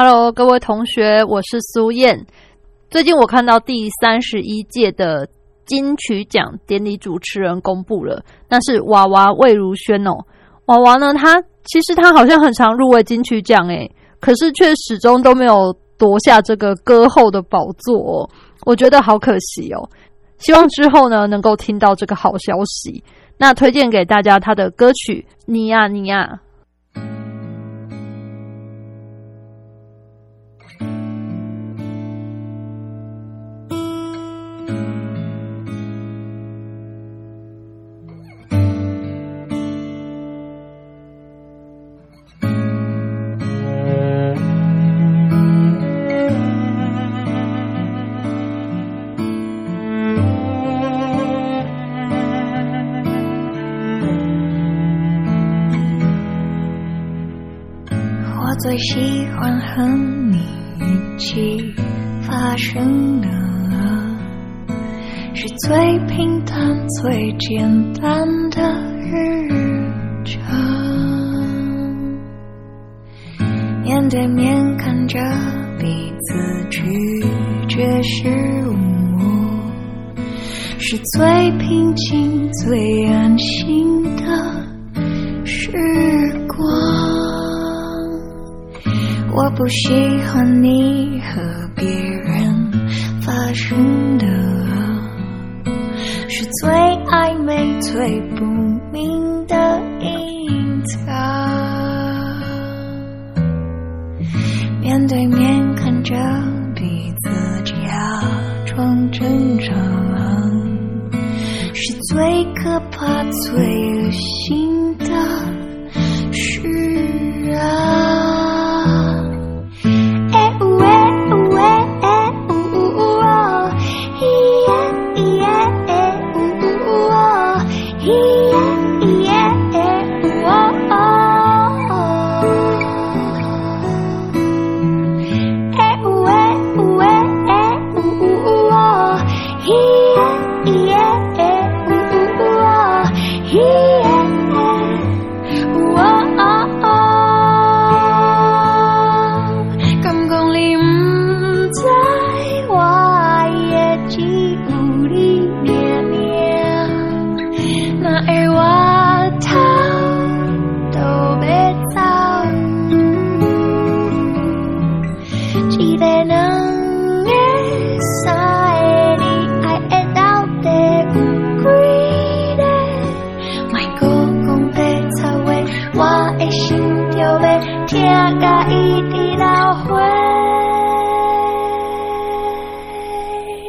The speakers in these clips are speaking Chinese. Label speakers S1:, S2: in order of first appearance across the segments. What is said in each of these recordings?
S1: ？Hello，各位同学，我是苏燕。最近我看到第三十一届的金曲奖典礼主持人公布了，那是娃娃魏如萱哦。娃娃呢，他其实他好像很常入围金曲奖诶，可是却始终都没有夺下这个歌后的宝座哦，我觉得好可惜哦。希望之后呢，能够听到这个好消息。那推荐给大家他的歌曲《你呀你呀》。
S2: 对面看着彼此拒绝失误，是最平静、最安心的时光。我不喜欢你和别人发生的，是最暧昧、最可怕、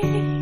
S3: you.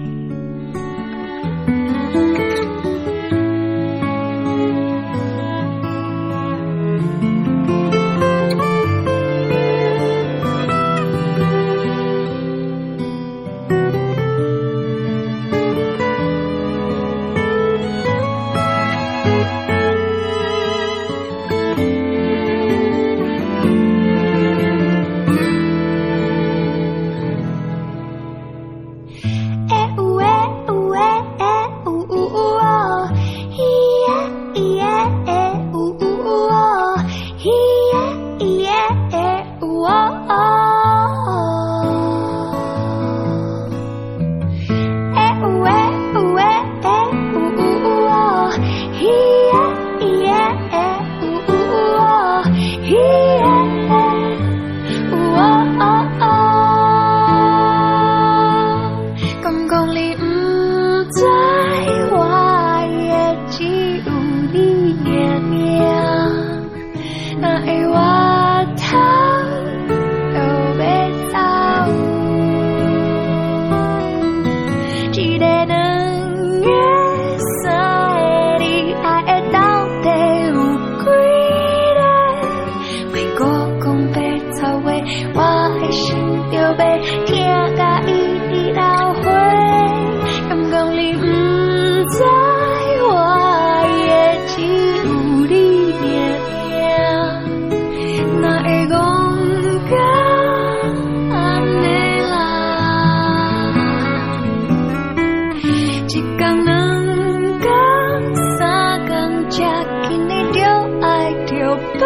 S3: 着别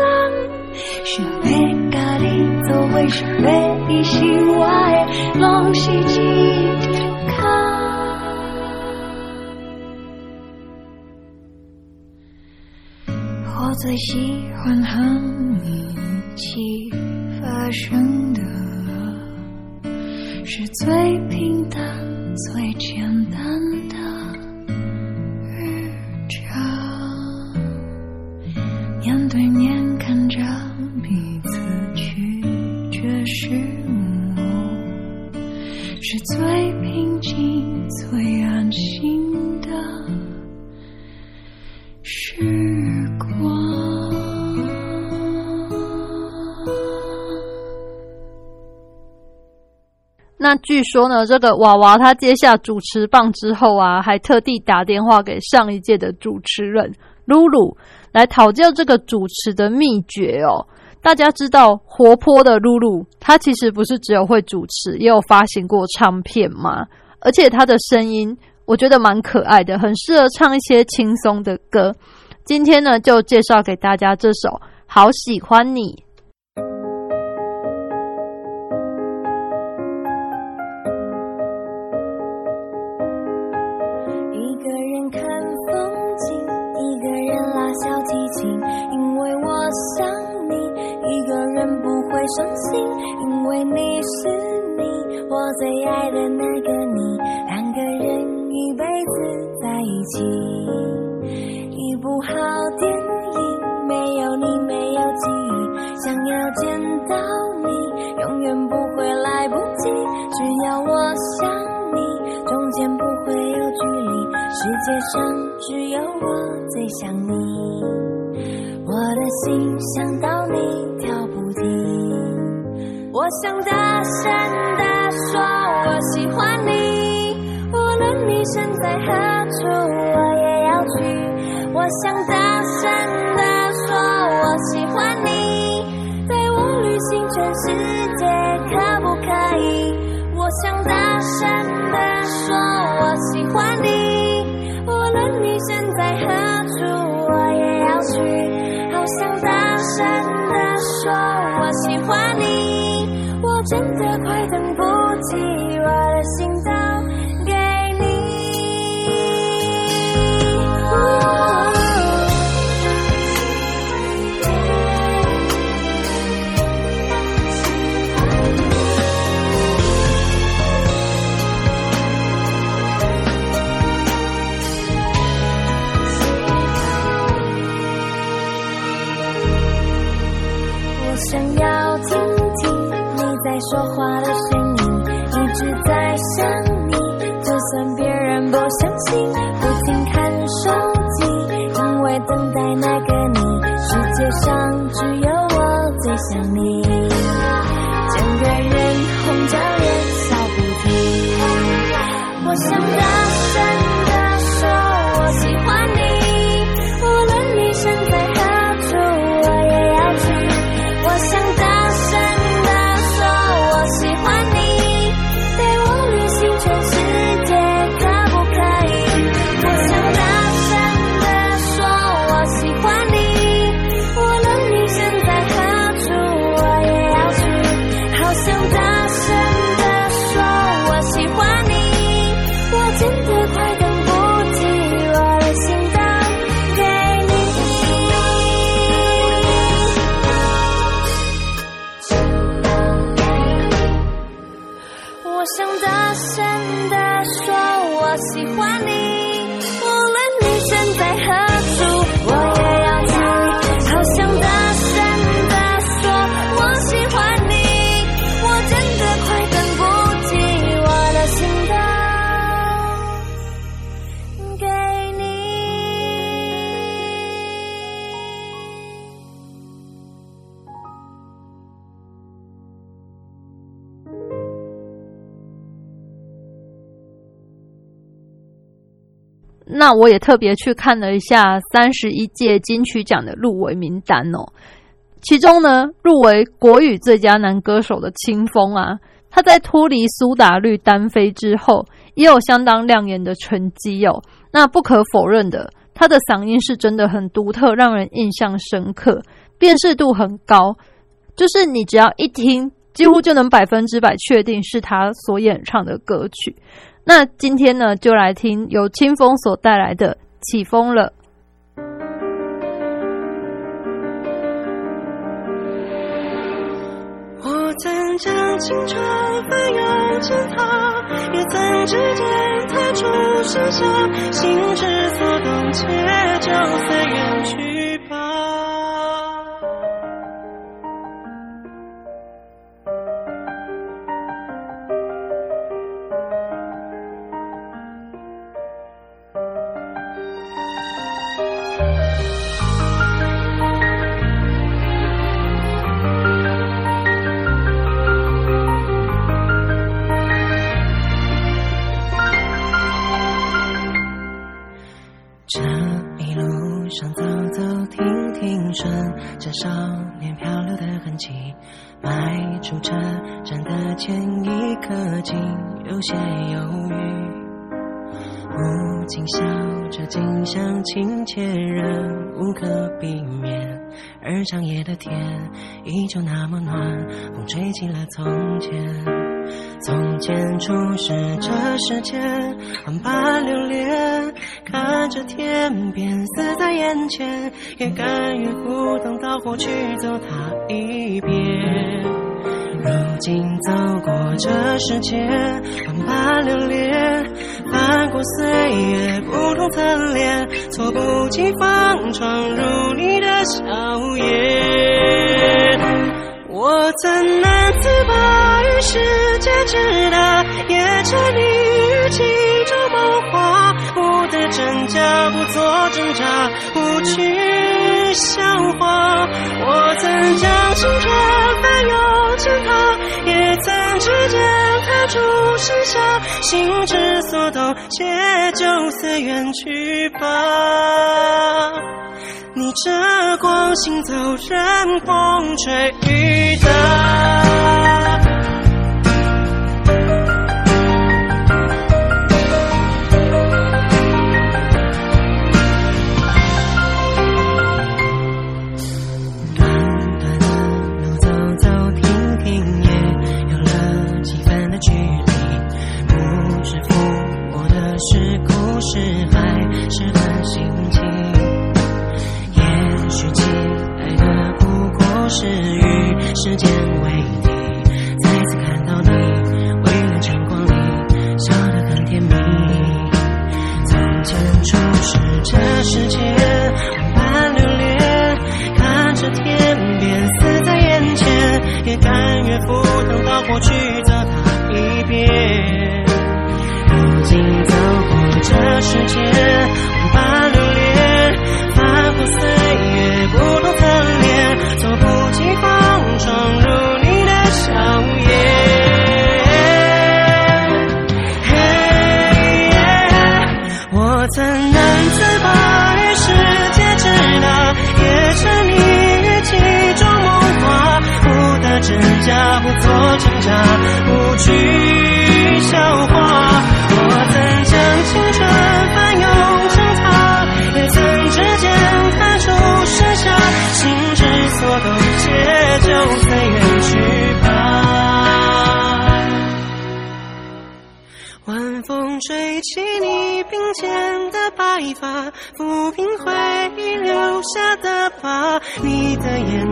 S3: 人。想要甲你做伙，想要伊是我的，拢是一条空。我最喜欢和你一起发生的，是最平淡、最简单的
S1: 据说呢，这个娃娃他接下主持棒之后啊，还特地打电话给上一届的主持人露露来讨教这个主持的秘诀哦。大家知道活泼的露露，她其实不是只有会主持，也有发行过唱片嘛。而且她的声音，我觉得蛮可爱的，很适合唱一些轻松的歌。今天呢，就介绍给大家这首《好喜欢你》。
S3: 小提琴，因为我想你。一个人不会伤心，因为你是你，我最爱的那个你。两个人一辈子在一起，一部好电影，没有你没有记忆，想要见到你，永远不会来不及。只要我想你，世界上只有我最想你。我的心想到你跳不停，我想大声地说我喜欢你，无论你身在何处，我也要去。我想大声地说我喜欢你，带我旅行全世界，可不可以？我想大声地说我喜欢你，在何处，我也要去。好想那个你，世界上只有我最想你，整个人红着脸笑不停。我想到
S1: 那我也特别去看了一下三十一届金曲奖的入围名单哦，其中呢，入围国语最佳男歌手的清风啊，他在脱离苏打绿单飞之后，也有相当亮眼的成绩哦。那不可否认的，他的嗓音是真的很独特，让人印象深刻，辨识度很高，就是你只要一听，几乎就能百分之百确定是他所演唱的歌曲。那今天呢，就来听由清风所带来的《起风了》。
S4: 我曾将青春翻涌成她，也曾指尖弹出盛夏，心之所动，且就随缘去吧。刻，竟有些犹豫。不禁笑着，景象亲切，仍无可避免。而长夜的天依旧那么暖，风吹起了从前。从前初识这世间，万般流连，看着天边死在眼前，也甘愿赴汤蹈火去走它一遍。如今走过这世界，万般流连，翻过岁月不同侧脸，猝不及防闯入你的笑颜。我怎能自拔于世界之大，也沉溺于其中梦话，不得真假，不做挣扎，不去笑话。我曾将青春翻涌成她，也曾指尖弹出盛夏，心之所动，且就随缘去吧。逆着光行走，任风吹雨打。是海，是段心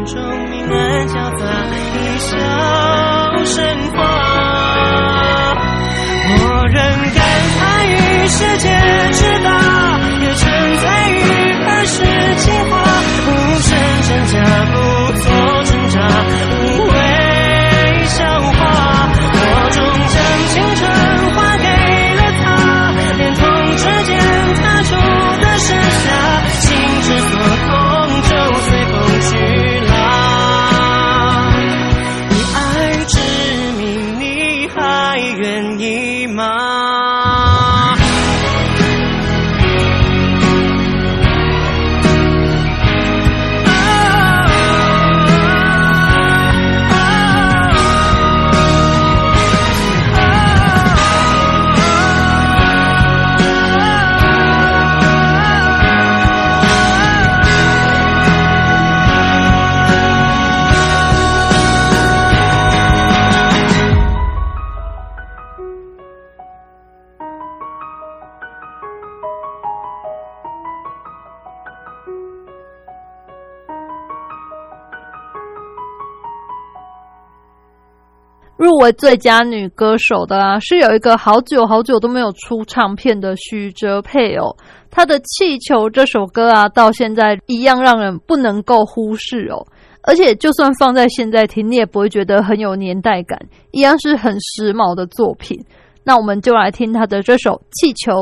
S4: 中明暗交杂，一笑生花。我仍感叹于世界
S1: 为最佳女歌手的啊，是有一个好久好久都没有出唱片的许哲佩哦。她的《气球》这首歌啊，到现在一样让人不能够忽视哦。而且就算放在现在听，你也不会觉得很有年代感，一样是很时髦的作品。那我们就来听她的这首《气球》。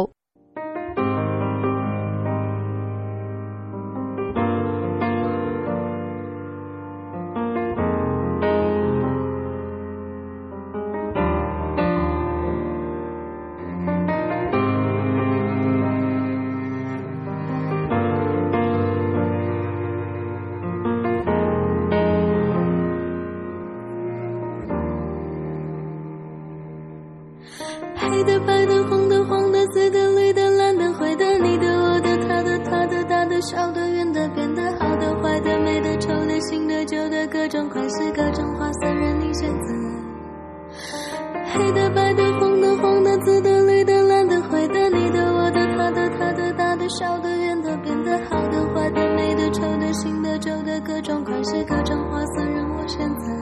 S5: 黑的、白的、红的、黄的、紫的、绿的、蓝的、灰的，你的、我的、他的、他的、大的、小的、圆的、扁的、好的、坏的、美的、丑的、新的、旧的，各种款式、各种花色，任我选择。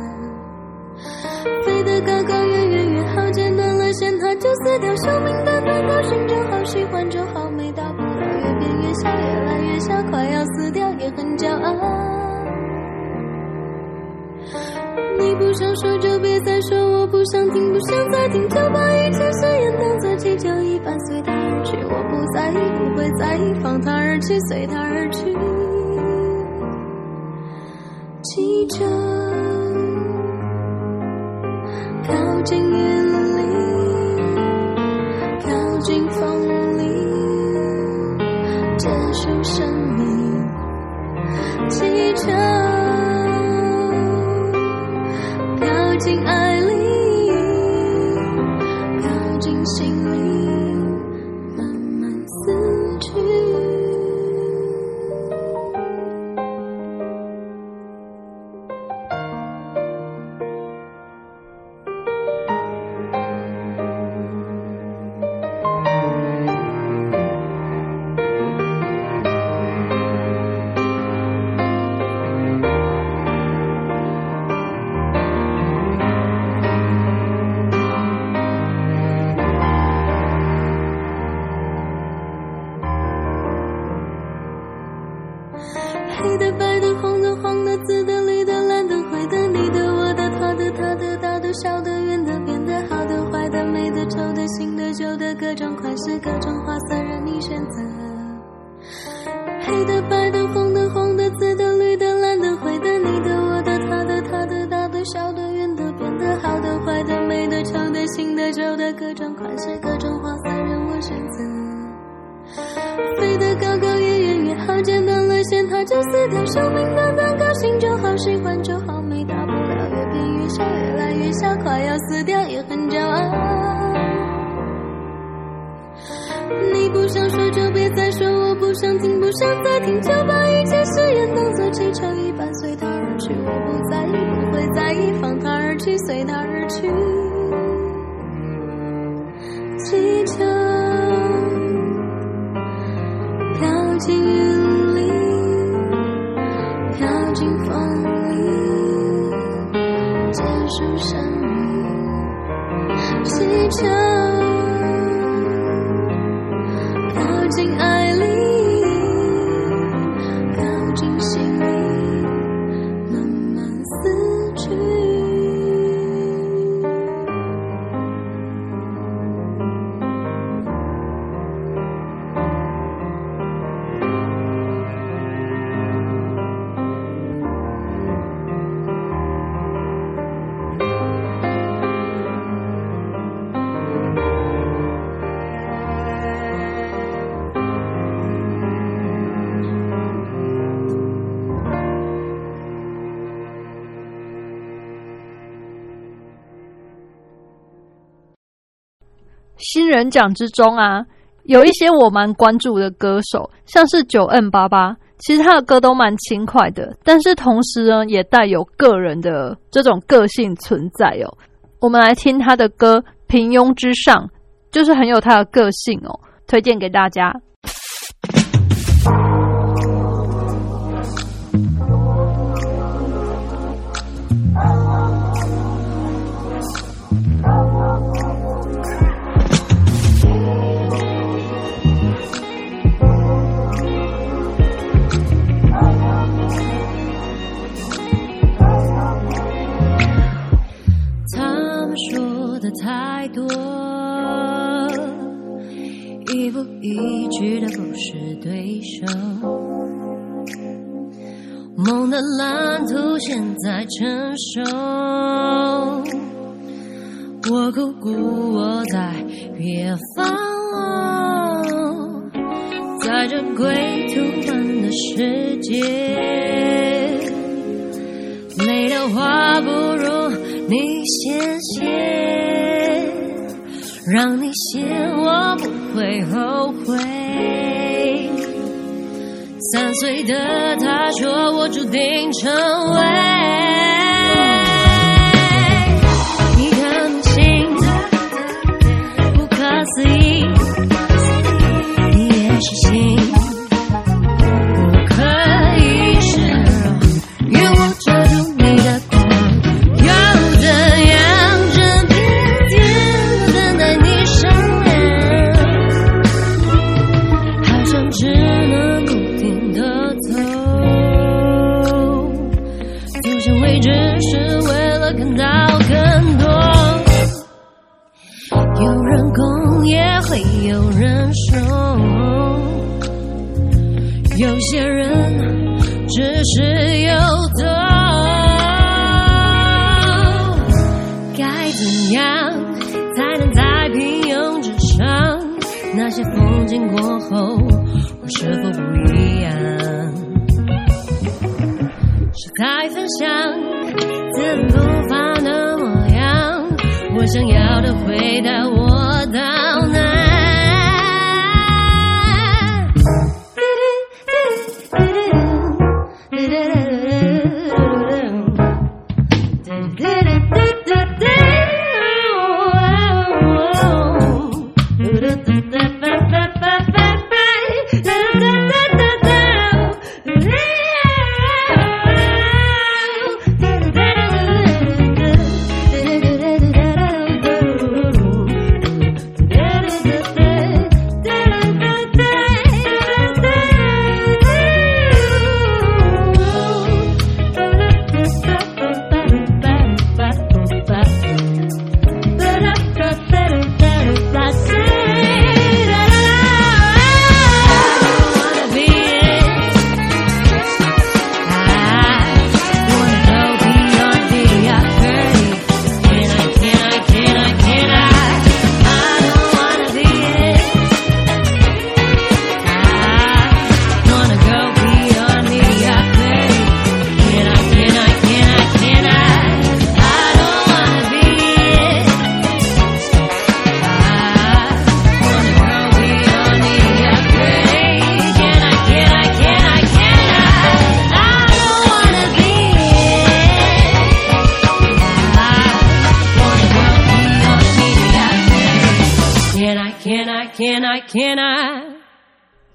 S5: 飞得高高，远远远好，剪断了线，它就撕掉。生命短短，高兴就好，喜欢就好，没大不了。越变越小，越来越小，快要死掉，也很骄傲。你不想说就别再说，不想听，不想再听，就把一切誓言当作气球一般随它而去。我不在意，不会在意，放他而去，随他而去。记着。远越好，剪断了线，它就撕掉。生命短短，高兴就好，喜欢就好，没大不了。越变越小，越来越小，快要死掉，也很骄傲。你不想说就别再说，我不想听，不想再听，就把一切誓言当作气球一般随它而去。我不在意，不会在意，放它
S1: 人奖之中啊，有一些我蛮关注的歌手，像是九 N 八八，其实他的歌都蛮轻快的，但是同时呢，也带有个人的这种个性存在哦。我们来听他的歌《平庸之上》，就是很有他的个性哦，推荐给大家。
S6: 梦的蓝图现在成熟，我苦苦我在远方，在这归途般的世界，累的话不如你先写，让你写我不会后悔。三岁的他说我注定成为只是游走。该怎样才能在平庸之上？那些风景过后，我是否不一样？是太分享，自不发的模样。我想要的回答我到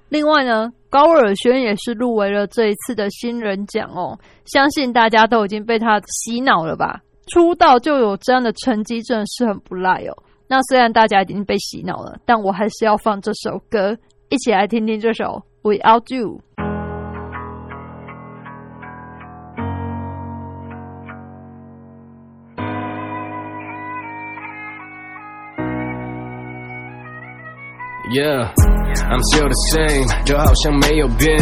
S1: 另外呢，高尔宣也是入围了这一次的新人奖哦，相信大家都已经被他洗脑了吧？出道就有这样的成绩，真的是很不赖哦。那虽然大家已经被洗脑了，但我还是要放这首歌，一起来听听这首《Without You》。
S7: Yeah, I'm still the same，就好像没有变。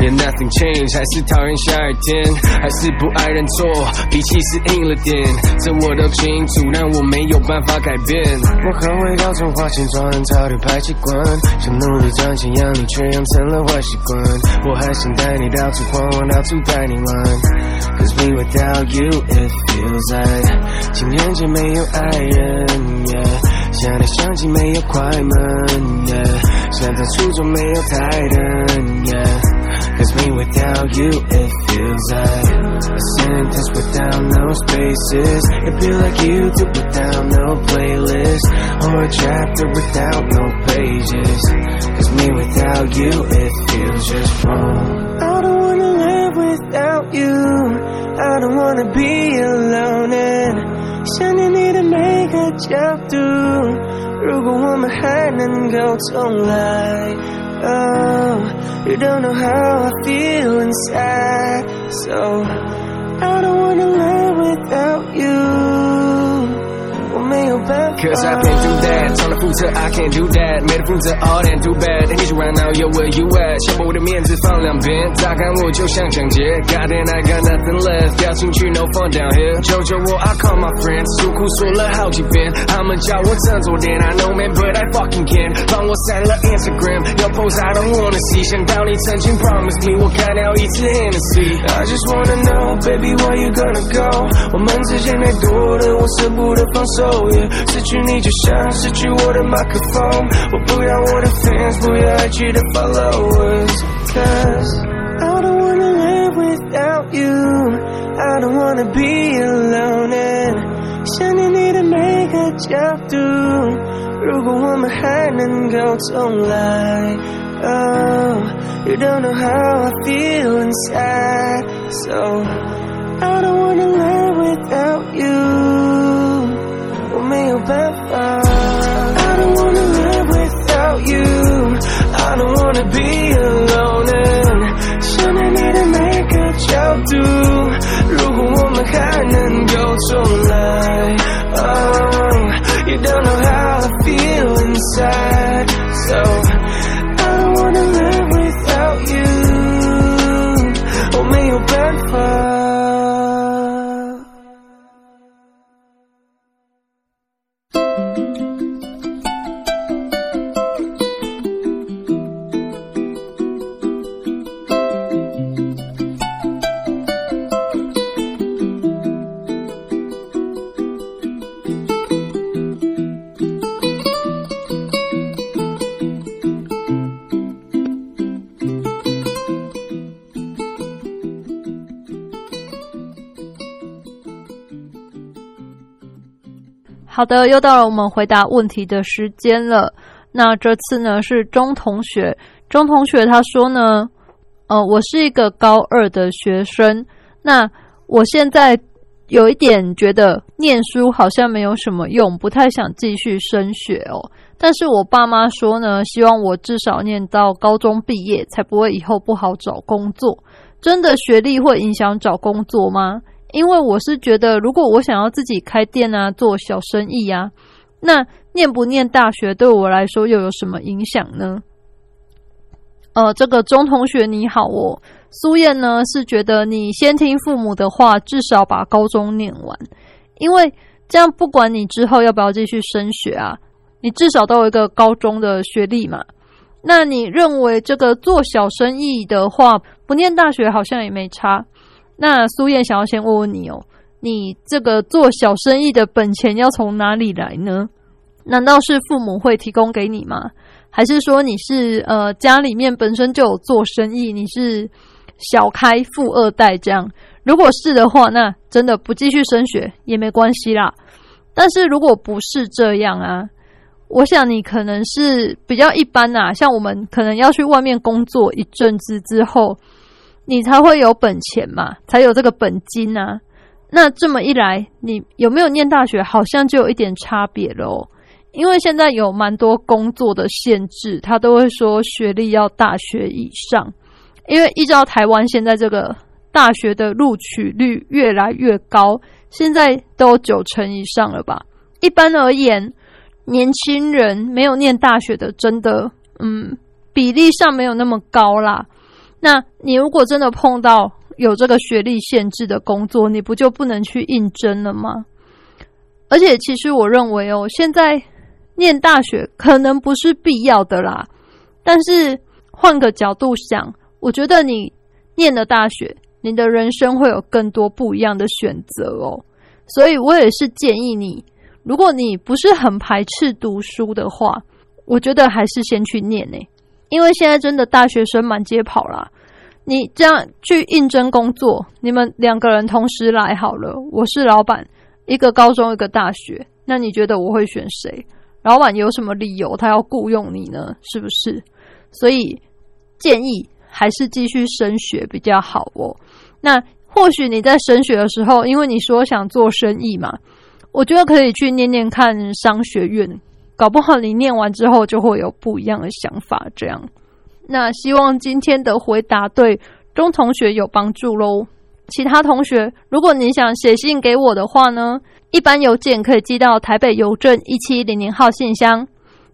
S7: Yeah, nothing changed，还是讨厌下雨天，还是不爱认错，脾气是硬了点，这我都清楚，但我没有办法改变。我很会搞成花钱装人潮的排气管，想努力赚钱养你，却养成了坏习惯。我还想带你到处晃，我到处带你玩。Cause me without you it feels like 情人节没有爱人，yeah。想来想去没有快门，yeah。想在初中没有台灯，yeah。Cause me without you it feels like a sentence without no spaces. It feel like YouTube without no playlist or a chapter without no pages. Cause me without you it feels just wrong. I don't wanna live without you. I don't wanna be alone and 想念你的每个角度。如果我们还能够重来，Oh, you don't know how I feel inside. So I don't wanna live without you. 办法。
S8: Cause I've been through that，从来负责 I can't do that，没得负责 all that do bad。你就 right now yo where you at？先把我的面子放两边，榨干我就像抢劫。God damn I got nothing left，掉进去 no fun down here。求求我 I call my friends，诉苦说了好几遍，他们叫我振作点。I know man but I fucking can，帮我删了 Instagram，有 post I don't wanna see。想到你曾经 promise me，我干掉一次 Hennessy。
S7: I just wanna know, baby, where you gonna go？我们之间太多的，我舍不得放手。 Yeah，失去你就像失去我的麦克风，我不要我的 fans，不要爱去的 followers。Cause I don't wanna live without you, I don't wanna be alone. And 想念你的每个角度，如果我们还能够重来。Oh, you don't know how I feel inside. So I don't wanna live without you. 我没有办法。I don't wanna live without you. I don't wanna be alone. And 想念你的每个角度，如果我们还能够重来。Oh, you don't know how I feel inside. So.
S1: 好的，又到了我们回答问题的时间了。那这次呢是钟同学，钟同学他说呢，呃，我是一个高二的学生，那我现在有一点觉得念书好像没有什么用，不太想继续升学哦。但是我爸妈说呢，希望我至少念到高中毕业，才不会以后不好找工作。真的学历会影响找工作吗？因为我是觉得，如果我想要自己开店啊，做小生意啊，那念不念大学对我来说又有什么影响呢？呃，这个钟同学你好哦，苏燕呢是觉得你先听父母的话，至少把高中念完，因为这样不管你之后要不要继续升学啊，你至少都有一个高中的学历嘛。那你认为这个做小生意的话，不念大学好像也没差？那苏燕想要先问问你哦，你这个做小生意的本钱要从哪里来呢？难道是父母会提供给你吗？还是说你是呃家里面本身就有做生意，你是小开富二代这样？如果是的话，那真的不继续升学也没关系啦。但是如果不是这样啊，我想你可能是比较一般呐、像我们可能要去外面工作一阵子之后，你才会有本钱嘛，才有这个本金啊。那这么一来，你有没有念大学，好像就有一点差别了哦。因为现在有蛮多工作的限制，他都会说学历要大学以上。因为依照台湾现在这个大学的录取率越来越高，现在都九成以上了吧？一般而言，年轻人没有念大学的，真的，嗯，比例上没有那么高啦。那你如果真的碰到有这个学历限制的工作，你不就不能去应征了吗？而且，其实我认为哦，现在念大学可能不是必要的啦。但是换个角度想，我觉得你念了大学，你的人生会有更多不一样的选择哦。所以我也是建议你，如果你不是很排斥读书的话，我觉得还是先去念呢、因为现在真的大学生满街跑啦。你这样去应征工作，你们两个人同时来好了。我是老板，一个高中，一个大学，那你觉得我会选谁？老板有什么理由他要雇佣你呢？是不是？所以建议还是继续升学比较好哦。那或许你在升学的时候，因为你说想做生意嘛，我觉得可以去念念看商学院，搞不好你念完之后就会有不一样的想法。这样，那希望今天的回答对钟同学有帮助喽。其他同学，如果你想写信给我的话呢，一般邮件可以寄到台北邮政一七零零号信箱，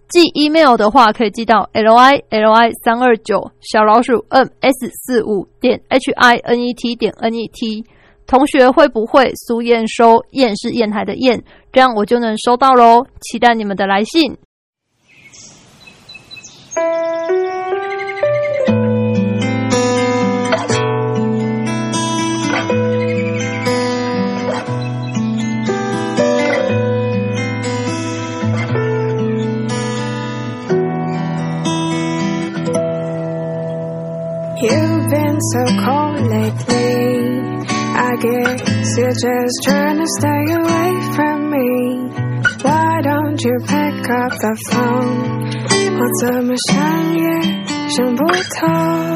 S1: 寄 email 的话可以寄到 l i l i 三二九小老鼠 m s 四五点 h i n e t 点 n e t。同学会不会苏燕收？燕是砚台的燕，这样我就能收到喽。期待你们的来信。
S2: You've been so cold lately. I guess you're just trying to stay away from me. Why don't you pick up the phone? 我怎么想也想不通。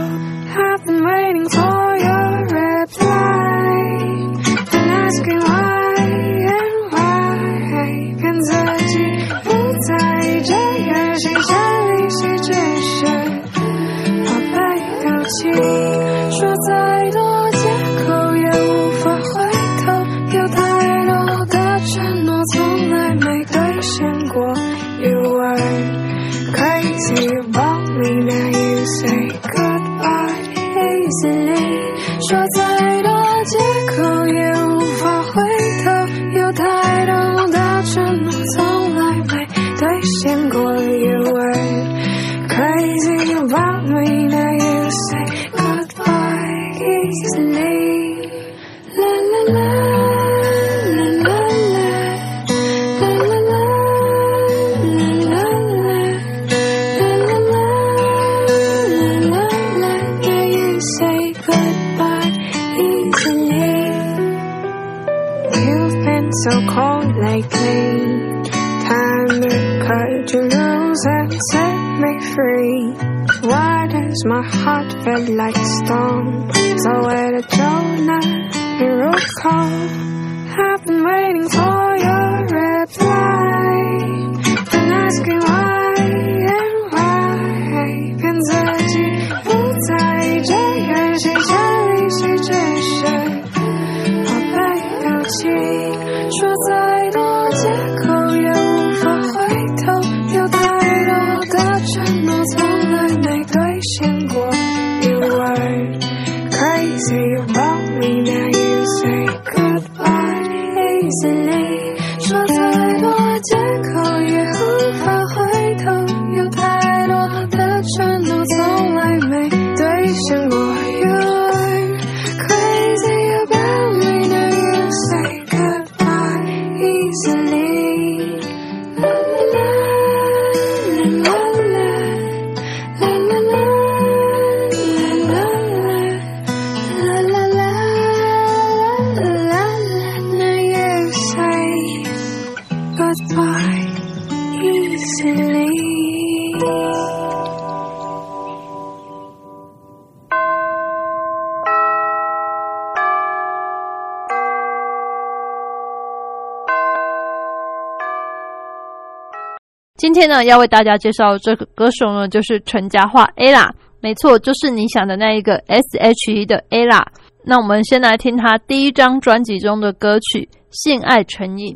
S1: 天呢，要为大家介绍这个歌手呢，就是陈嘉桦 ella。没错，就是你想的那一个 S H E 的 ella。那我们先来听她第一张专辑中的歌曲《性爱成瘾》。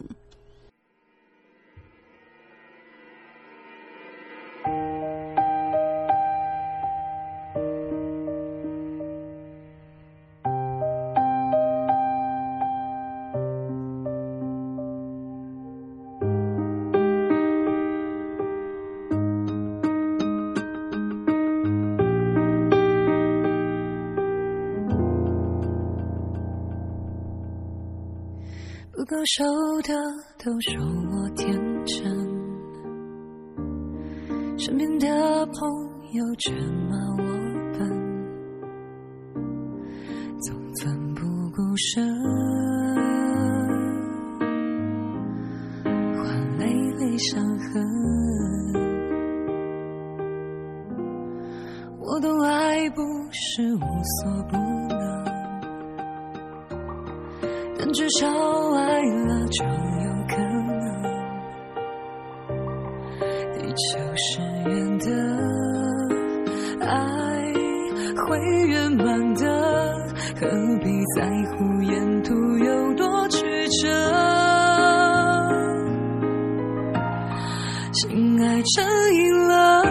S4: 熟的都说我天真，身边的朋友却骂我笨，总奋不顾身，换累累伤痕。我懂爱不是无所不但至少爱了就有可能，地球是圆的，爱会圆满的，何必在乎沿途有多曲折？
S9: 心爱成瘾了。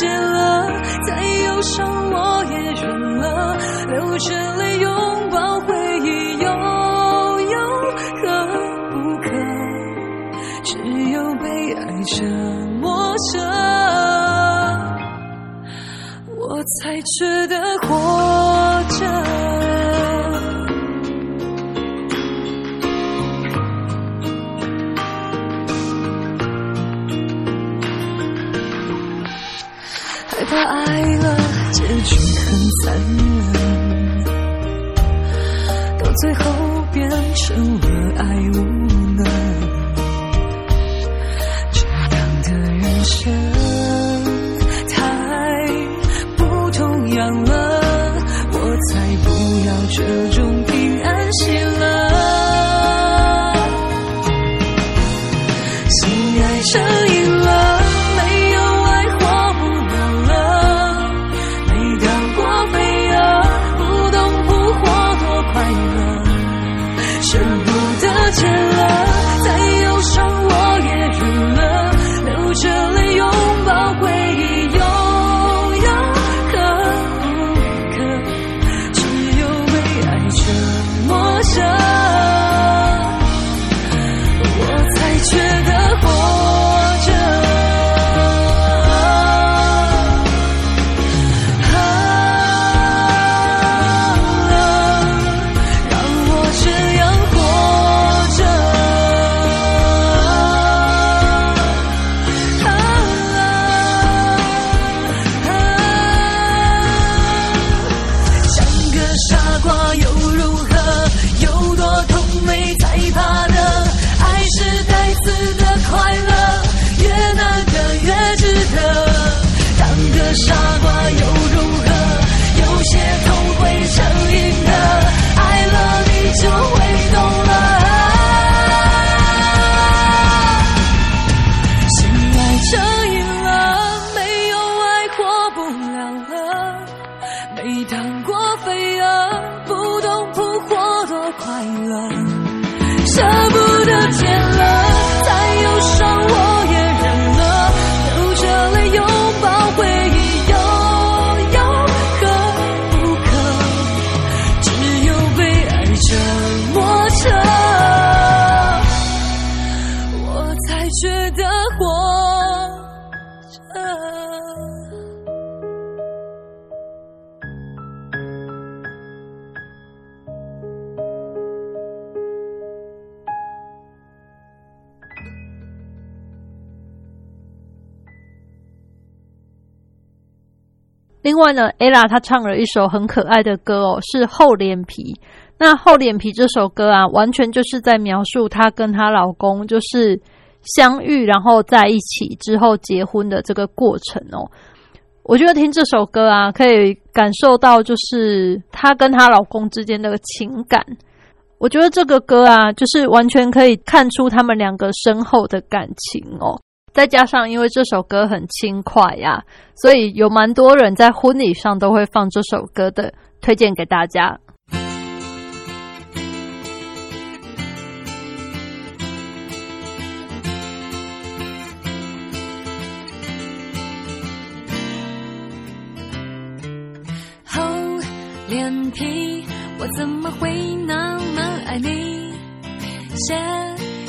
S9: 解了，再忧伤我也忍了，流着泪拥抱回忆，又有何不可？只有被爱折磨着，我才值得活结局很残忍，到最后变成了爱无能。
S1: 另外呢，ella 她唱了一首很可爱的歌哦，是《厚脸皮》。那《厚脸皮》这首歌啊，完全就是在描述她跟她老公就是相遇，然后在一起之后结婚的这个过程哦。我觉得听这首歌啊，可以感受到就是她跟她老公之间的情感。我觉得这个歌啊，就是完全可以看出他们两个深厚的感情哦。再加上因为这首歌很轻快呀、所以有蛮多人在婚礼上都会放这首歌的，推荐给大家。
S9: 厚脸皮，我怎么会那么爱你？谢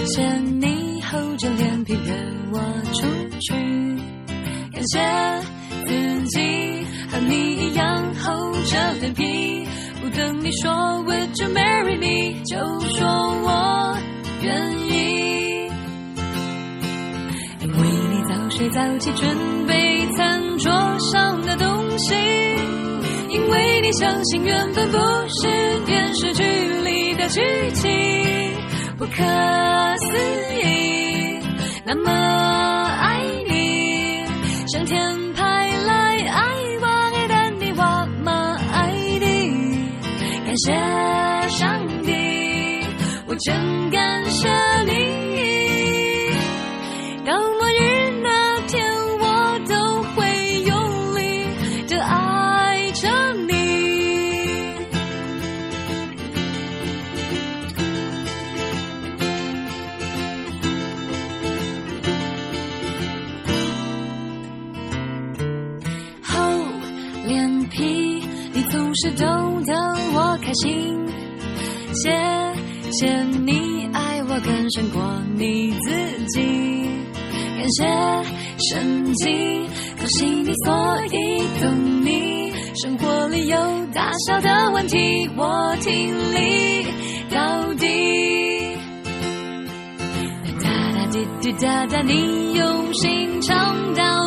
S9: 谢你厚着脸皮约我出去，感谢自己和你一样厚着脸皮，不等你说 Would you marry me，就说我愿意。因为你早睡早起准备餐桌上的东西，因为你相信缘分不是电视剧里的剧情，不可思议，那么爱你，上天派来爱我的你，我嘛爱你，感谢上帝，我真感谢你。是逗得我开心。谢谢你爱我更胜过你自己，感谢神经，恭喜你，所以懂你。生活里有大小的问题，我听力到底。哒哒滴滴答答，你用心唱到，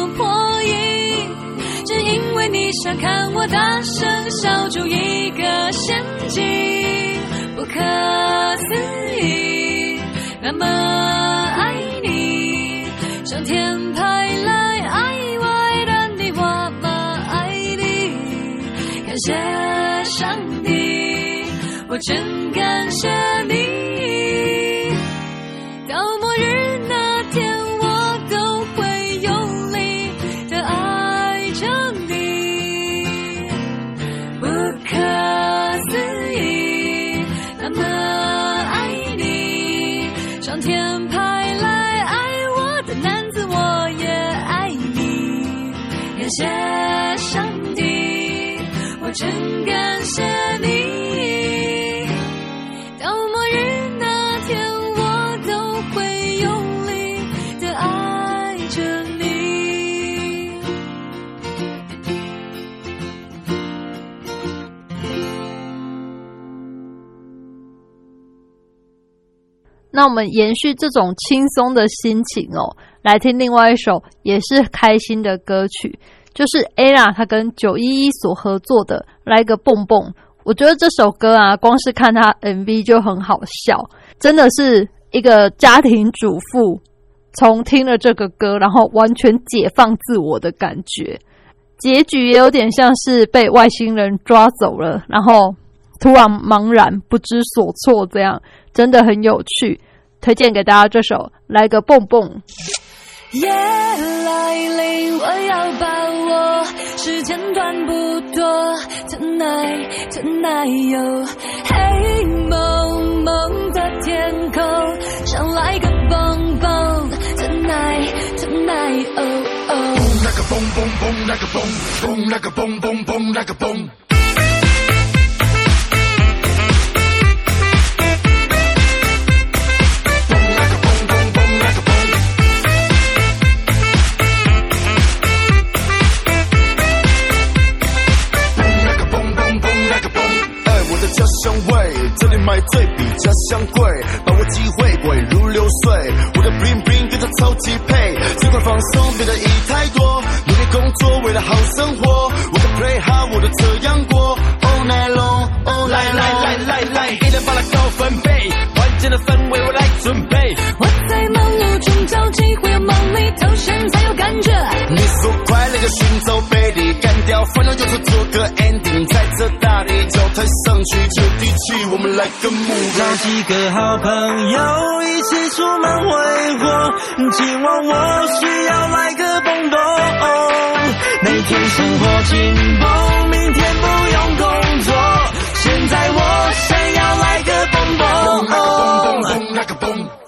S9: 为你想看我大声笑出一个陷阱，不可思议，那么爱你，上天派来爱我的你，我么爱你，感谢上帝，我真感谢你。谢上帝，我真感谢你。到末日那天，我都会用力的爱着你。
S1: 那我们延续这种轻松的心情哦，来听另外一首也是开心的歌曲，就是 ella 他跟九一一所合作的《来个蹦蹦》。我觉得这首歌啊，光是看他 MV 就很好笑，真的是一个家庭主妇从听了这个歌，然后完全解放自我的感觉。结局也有点像是被外星人抓走了，然后突然茫然不知所措，这样真的很有趣。推荐给大家这首《来个蹦蹦》。
S9: 夜来临，我要把握，时间短不多。Tonight, tonight，哟，黑蒙蒙的天空，想来个蹦蹦。Tonight, tonight，哦哦。
S10: 那个蹦蹦蹦，那个蹦蹦，那个蹦蹦蹦，那个蹦。香味，这里买醉比家乡贵，把握机会滚如流水。我的 bling bling 跟着超级配，尽管放松变得一太多，努力工作为了好生活，我的 play 好，我的这样过。All night long，Oh，来来来来来，一人把它高分贝，关键的氛围我来准备。
S9: 我在忙碌中找机会，有梦里投身才有感觉。
S10: 你说快乐就寻找贝利，干掉烦恼，有时做个大地脚踏上去接地气，我们来个目
S11: 找几个好朋友一起出门挥霍，今晚我需要来个蹦蹦。每天生活紧绷，明天不用工作，现在我想要来个蹦蹦。
S10: 蹦蹦那个蹦。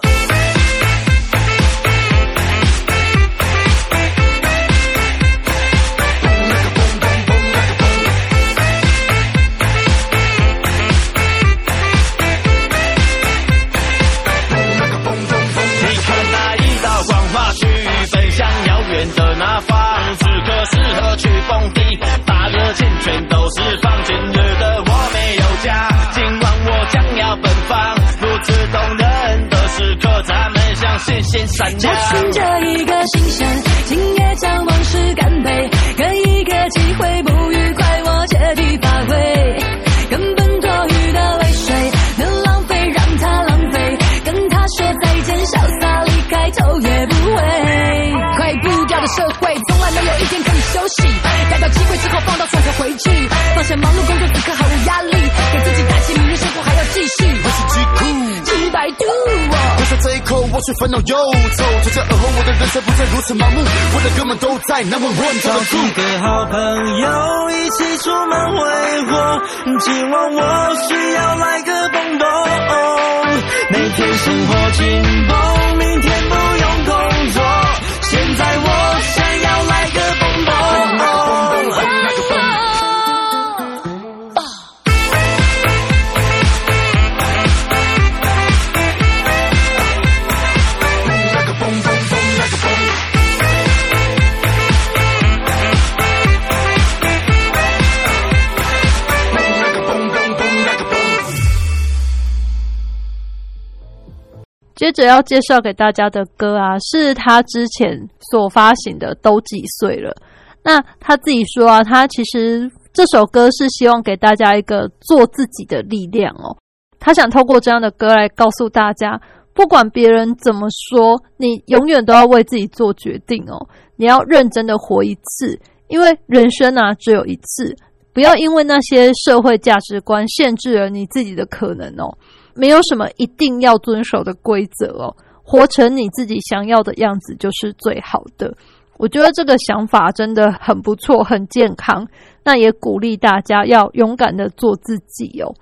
S11: 闪
S9: 找
S11: 亮。
S9: 寻着一个新鲜，今夜将往事干杯，给一个机会，不愉快我借题发挥，根本多余的泪水能浪费，让它浪费，跟他说再见，潇洒离开，头也不回。快步掉的社
S10: 这一口，我却烦恼忧愁。从这而后，我的人生不再如此盲目，我的哥们都在那么问怎
S11: 找
S10: 么住？
S11: 几个好朋友一起出门挥霍，今晚我需要来个蹦蹦。每天生活紧绷，明天不用工作，现在我
S1: 接着要介绍给大家的歌啊，是他之前所发行的《都几岁了》。那他自己说啊，他其实这首歌是希望给大家一个做自己的力量哦。他想透过这样的歌来告诉大家，不管别人怎么说，你永远都要为自己做决定哦。你要认真的活一次，因为人生啊只有一次，不要因为那些社会价值观限制了你自己的可能哦。没有什么一定要遵守的规则哦，活成你自己想要的样子就是最好的。我觉得这个想法真的很不错，很健康。那也鼓励大家要勇敢的做自己哦。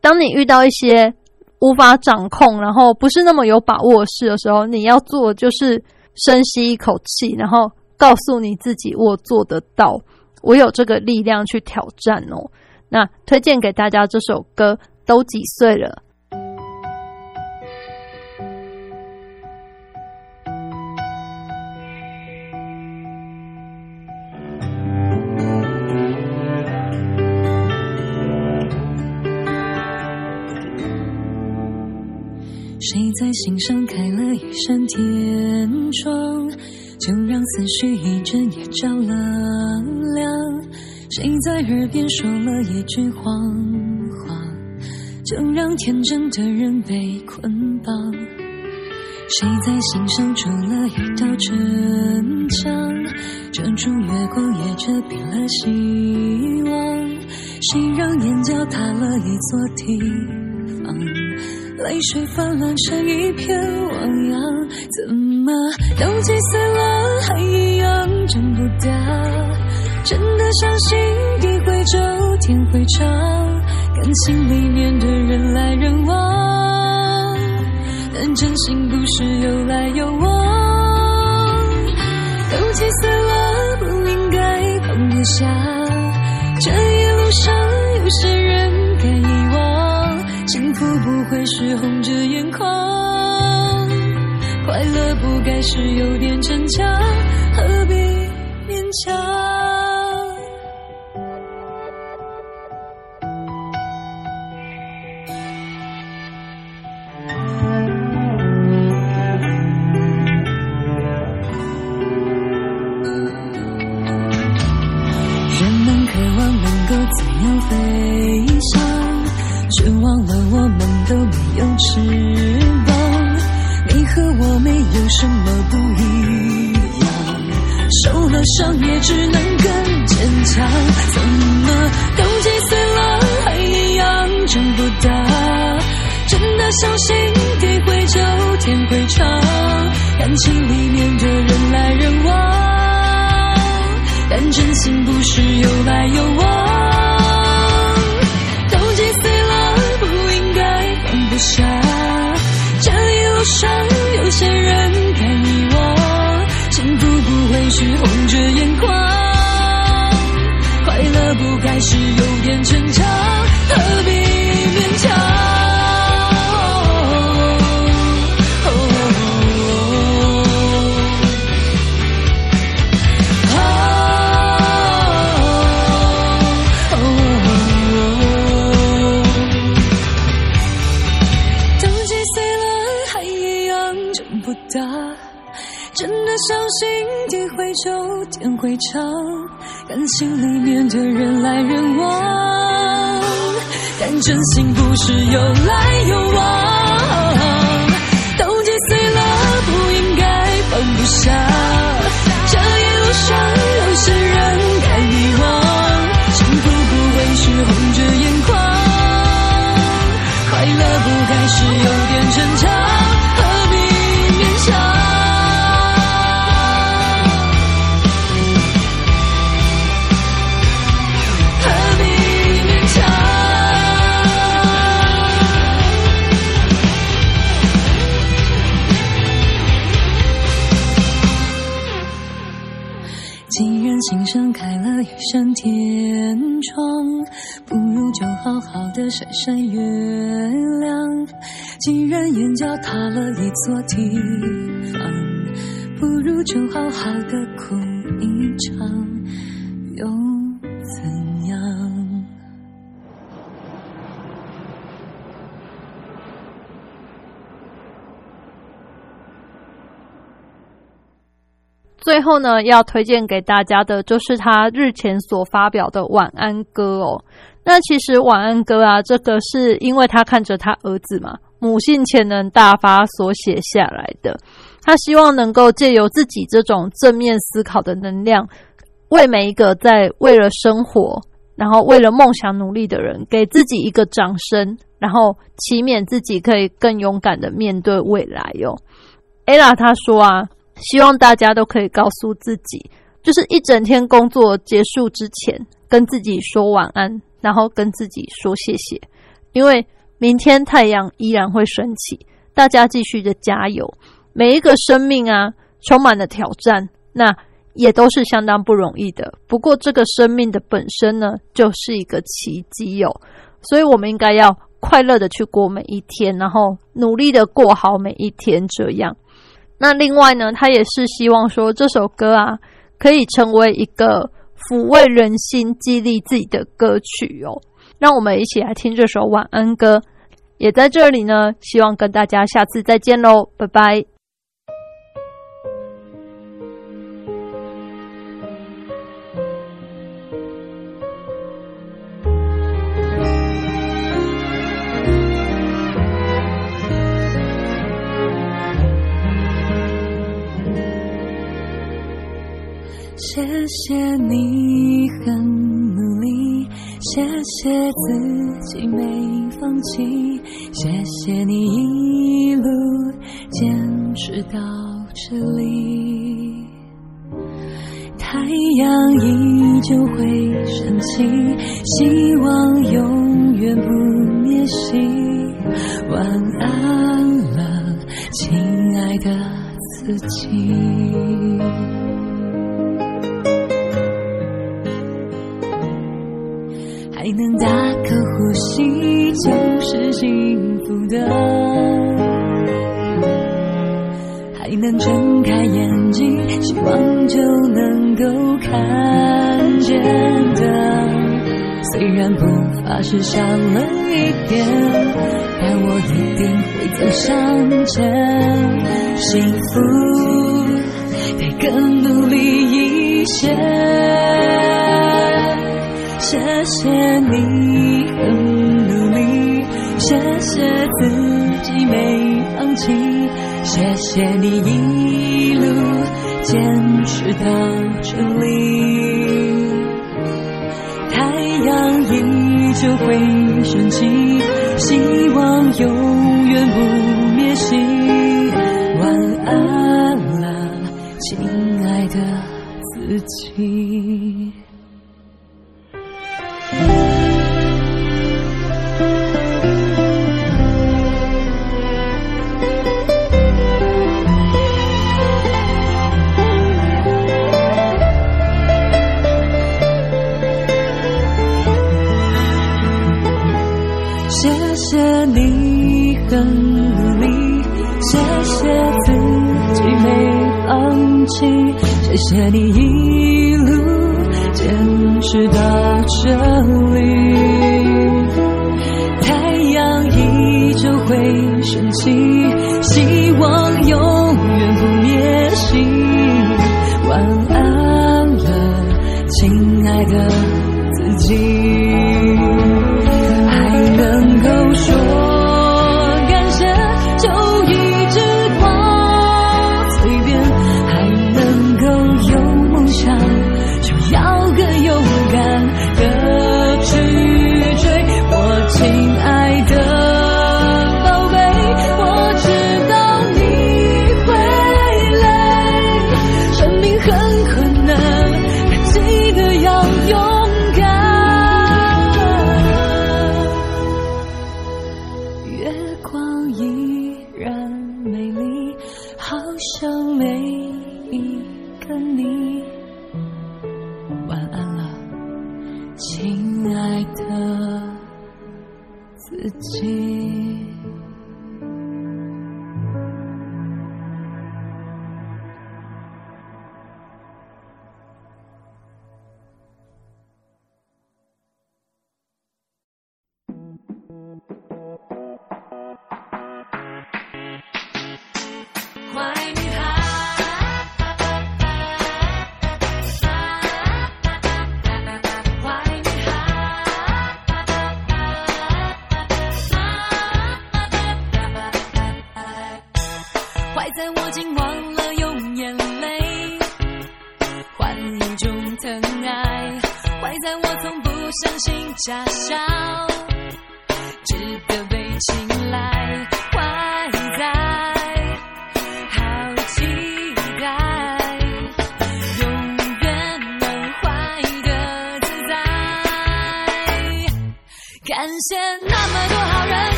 S1: 当你遇到一些无法掌控，然后不是那么有把握的事的时候，你要做就是深吸一口气，然后告诉你自己：我做得到，我有这个力量去挑战哦。那推荐给大家这首歌，都几岁了？
S9: 谁在心上开了一扇天窗，就让思绪一整夜照了亮。谁在耳边说了一句谎话，就让天真的人被捆绑。谁在心上筑了一道城墙，遮住月光也遮蔽了希望。谁让眼角塌了一座堤防？泪水泛滥成一片汪洋，怎么都几岁了还一样长不大？真的相信地会走，天会长，感情里面的人来人往，但真心不是有来有往。都几岁了，不应该放不下，这一路上有些人，哭不会是红着眼眶，快乐不该是有点逞强，何必勉强？还是有点逞强，何必勉强？都几岁了还一样长不大，真的相信地会久，天会长，感情里面的人来人往，但真心不是有来有往。都几岁了，不应该放不下，做提防不如就好好的哭一场。又怎样
S1: 最后呢要推荐给大家的就是他日前所发表的晚安歌哦。那其实晚安歌啊这个是因为他看着他儿子嘛母性潜能大发所写下来的。他希望能够借由自己这种正面思考的能量，为每一个在为了生活，然后为了梦想努力的人，给自己一个掌声，然后祈勉自己可以更勇敢的面对未来哟。ella 他说啊。希望大家都可以告诉自己，就是一整天工作结束之前，跟自己说晚安，然后跟自己说谢谢，因为明天太阳依然会升起。大家继续的加油，每一个生命啊，充满了挑战，那也都是相当不容易的。不过这个生命的本身呢，就是一个奇迹哟，所以我们应该要快乐的去过每一天，然后努力的过好每一天，这样。那另外呢，他也是希望说这首歌啊，可以成为一个抚慰人心、激励自己的歌曲哦。让我们一起来听这首晚安歌，也在这里呢，希望跟大家下次再见喽，拜拜。
S9: 谢谢你，谢谢自己没放弃，谢谢你一路坚持到这里。太阳依旧会升起，希望永远不灭息。晚安了，亲爱的自己。还能大口呼吸就是幸福的，还能睁开眼睛，希望就能够看见的。虽然步伐是少了一点，但我一定会走向前。幸福得更努力一些。谢谢你很努力，谢谢自己没放弃，谢谢你一路坚持到这里。太阳依旧会升起，希望永远不灭息。晚安了，亲爱的自己。